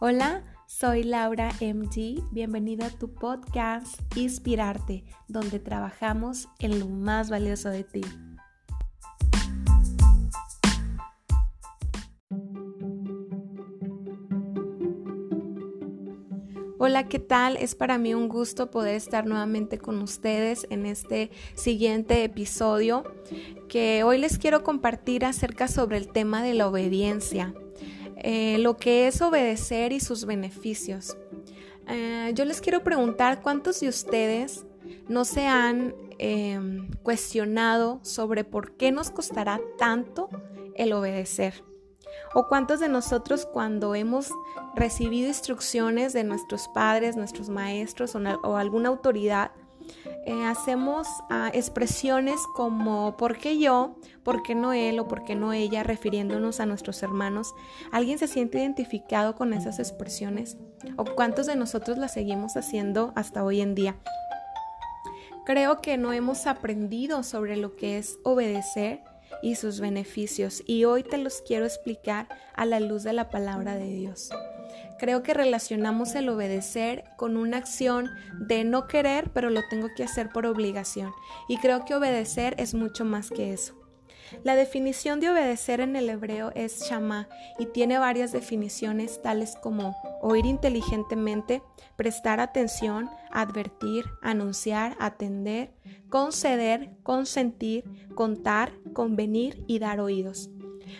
Hola, soy Laura MG. Bienvenida a tu podcast Inspirarte, donde trabajamos en lo más valioso de ti. Hola, ¿qué tal? Es para mí un gusto poder estar nuevamente con ustedes en este siguiente episodio que hoy les quiero compartir acerca sobre el tema de la obediencia. Eh, lo que es obedecer y sus beneficios. Eh, yo les quiero preguntar cuántos de ustedes no se han em, cuestionado sobre por qué nos costará tanto el obedecer. O cuántos de nosotros cuando hemos recibido instrucciones de nuestros padres, nuestros maestros o alguna autoridad, eh, hacemos ah, expresiones como ¿por qué yo? ¿por qué no él? o ¿por qué no ella? refiriéndonos a nuestros hermanos. ¿Alguien se siente identificado con esas expresiones? ¿O cuántos de nosotros las seguimos haciendo hasta hoy en día? Creo que no hemos aprendido sobre lo que es obedecer y sus beneficios y hoy te los quiero explicar a la luz de la palabra de Dios. Creo que relacionamos el obedecer con una acción de no querer, pero lo tengo que hacer por obligación. Y creo que obedecer es mucho más que eso. La definición de obedecer en el hebreo es shama y tiene varias definiciones tales como oír inteligentemente, prestar atención, advertir, anunciar, atender, conceder, consentir, contar, convenir y dar oídos.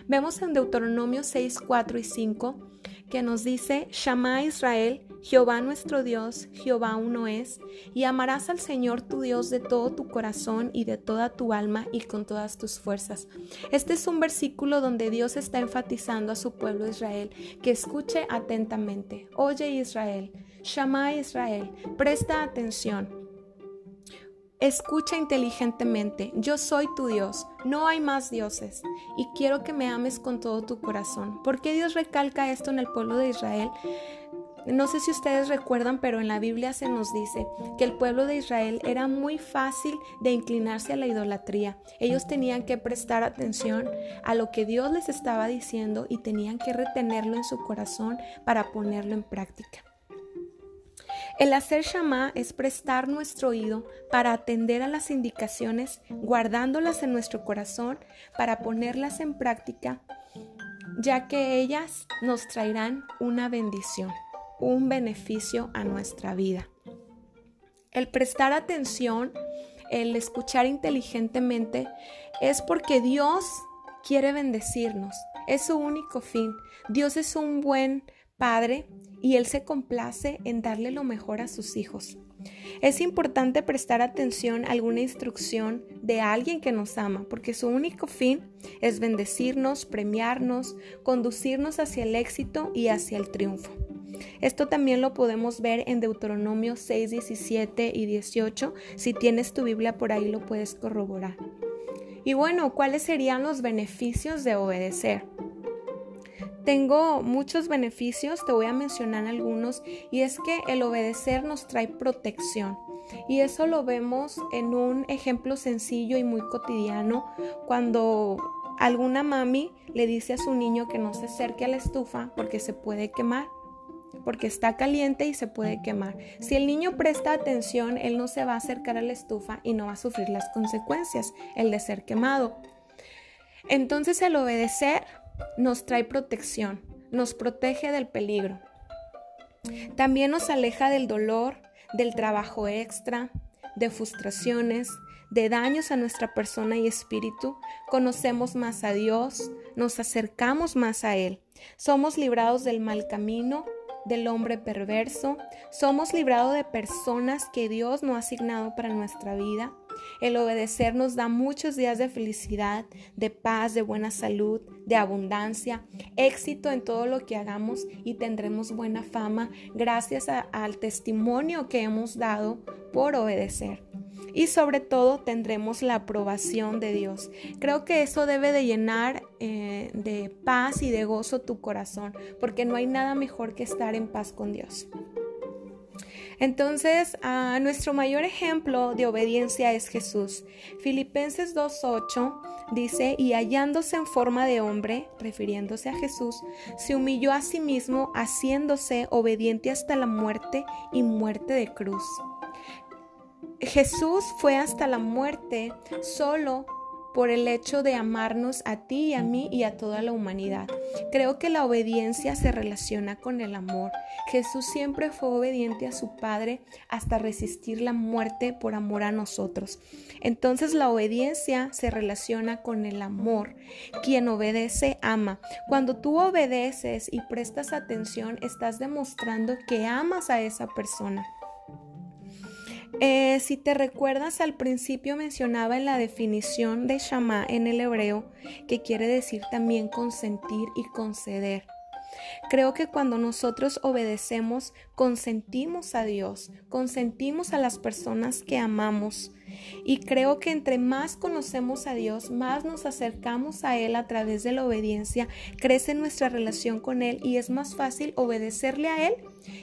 Vemos en Deuteronomio 6, 4 y 5 que nos dice, Shama Israel, Jehová nuestro Dios, Jehová uno es, y amarás al Señor tu Dios de todo tu corazón y de toda tu alma y con todas tus fuerzas. Este es un versículo donde Dios está enfatizando a su pueblo Israel que escuche atentamente. Oye Israel, Shama Israel, presta atención. Escucha inteligentemente, yo soy tu Dios, no hay más dioses, y quiero que me ames con todo tu corazón. ¿Por qué Dios recalca esto en el pueblo de Israel? No sé si ustedes recuerdan, pero en la Biblia se nos dice que el pueblo de Israel era muy fácil de inclinarse a la idolatría. Ellos tenían que prestar atención a lo que Dios les estaba diciendo y tenían que retenerlo en su corazón para ponerlo en práctica. El hacer Shama es prestar nuestro oído para atender a las indicaciones, guardándolas en nuestro corazón para ponerlas en práctica, ya que ellas nos traerán una bendición, un beneficio a nuestra vida. El prestar atención, el escuchar inteligentemente, es porque Dios quiere bendecirnos. Es su único fin. Dios es un buen Padre y Él se complace en darle lo mejor a sus hijos. Es importante prestar atención a alguna instrucción de alguien que nos ama, porque su único fin es bendecirnos, premiarnos, conducirnos hacia el éxito y hacia el triunfo. Esto también lo podemos ver en Deuteronomio 6, 17 y 18. Si tienes tu Biblia por ahí lo puedes corroborar. Y bueno, ¿cuáles serían los beneficios de obedecer? Tengo muchos beneficios, te voy a mencionar algunos, y es que el obedecer nos trae protección. Y eso lo vemos en un ejemplo sencillo y muy cotidiano cuando alguna mami le dice a su niño que no se acerque a la estufa porque se puede quemar, porque está caliente y se puede quemar. Si el niño presta atención, él no se va a acercar a la estufa y no va a sufrir las consecuencias, el de ser quemado. Entonces el obedecer nos trae protección, nos protege del peligro. También nos aleja del dolor, del trabajo extra, de frustraciones, de daños a nuestra persona y espíritu. Conocemos más a Dios, nos acercamos más a Él. Somos librados del mal camino, del hombre perverso. Somos librados de personas que Dios no ha asignado para nuestra vida. El obedecer nos da muchos días de felicidad, de paz, de buena salud, de abundancia, éxito en todo lo que hagamos y tendremos buena fama gracias al testimonio que hemos dado por obedecer. Y sobre todo tendremos la aprobación de Dios. Creo que eso debe de llenar eh, de paz y de gozo tu corazón, porque no hay nada mejor que estar en paz con Dios. Entonces, nuestro mayor ejemplo de obediencia es Jesús. Filipenses 2.8 dice, y hallándose en forma de hombre, refiriéndose a Jesús, se humilló a sí mismo, haciéndose obediente hasta la muerte y muerte de cruz. Jesús fue hasta la muerte solo por el hecho de amarnos a ti y a mí y a toda la humanidad. Creo que la obediencia se relaciona con el amor. Jesús siempre fue obediente a su Padre hasta resistir la muerte por amor a nosotros. Entonces la obediencia se relaciona con el amor. Quien obedece ama. Cuando tú obedeces y prestas atención, estás demostrando que amas a esa persona. Eh, si te recuerdas al principio mencionaba en la definición de Shama en el hebreo que quiere decir también consentir y conceder. Creo que cuando nosotros obedecemos, consentimos a Dios, consentimos a las personas que amamos. Y creo que entre más conocemos a Dios, más nos acercamos a Él a través de la obediencia, crece nuestra relación con Él y es más fácil obedecerle a Él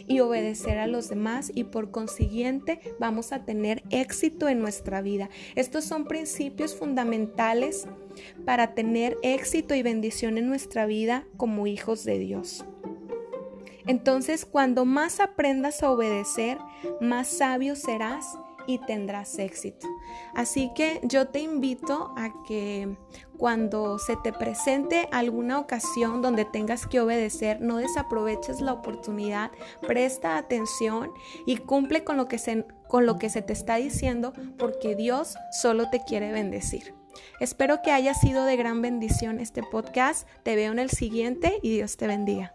y obedecer a los demás y por consiguiente vamos a tener éxito en nuestra vida. Estos son principios fundamentales para tener éxito y bendición en nuestra vida como hijos de Dios. Entonces, cuando más aprendas a obedecer, más sabio serás y tendrás éxito. Así que yo te invito a que cuando se te presente alguna ocasión donde tengas que obedecer, no desaproveches la oportunidad, presta atención y cumple con lo que se, con lo que se te está diciendo porque Dios solo te quiere bendecir. Espero que haya sido de gran bendición este podcast. Te veo en el siguiente y Dios te bendiga.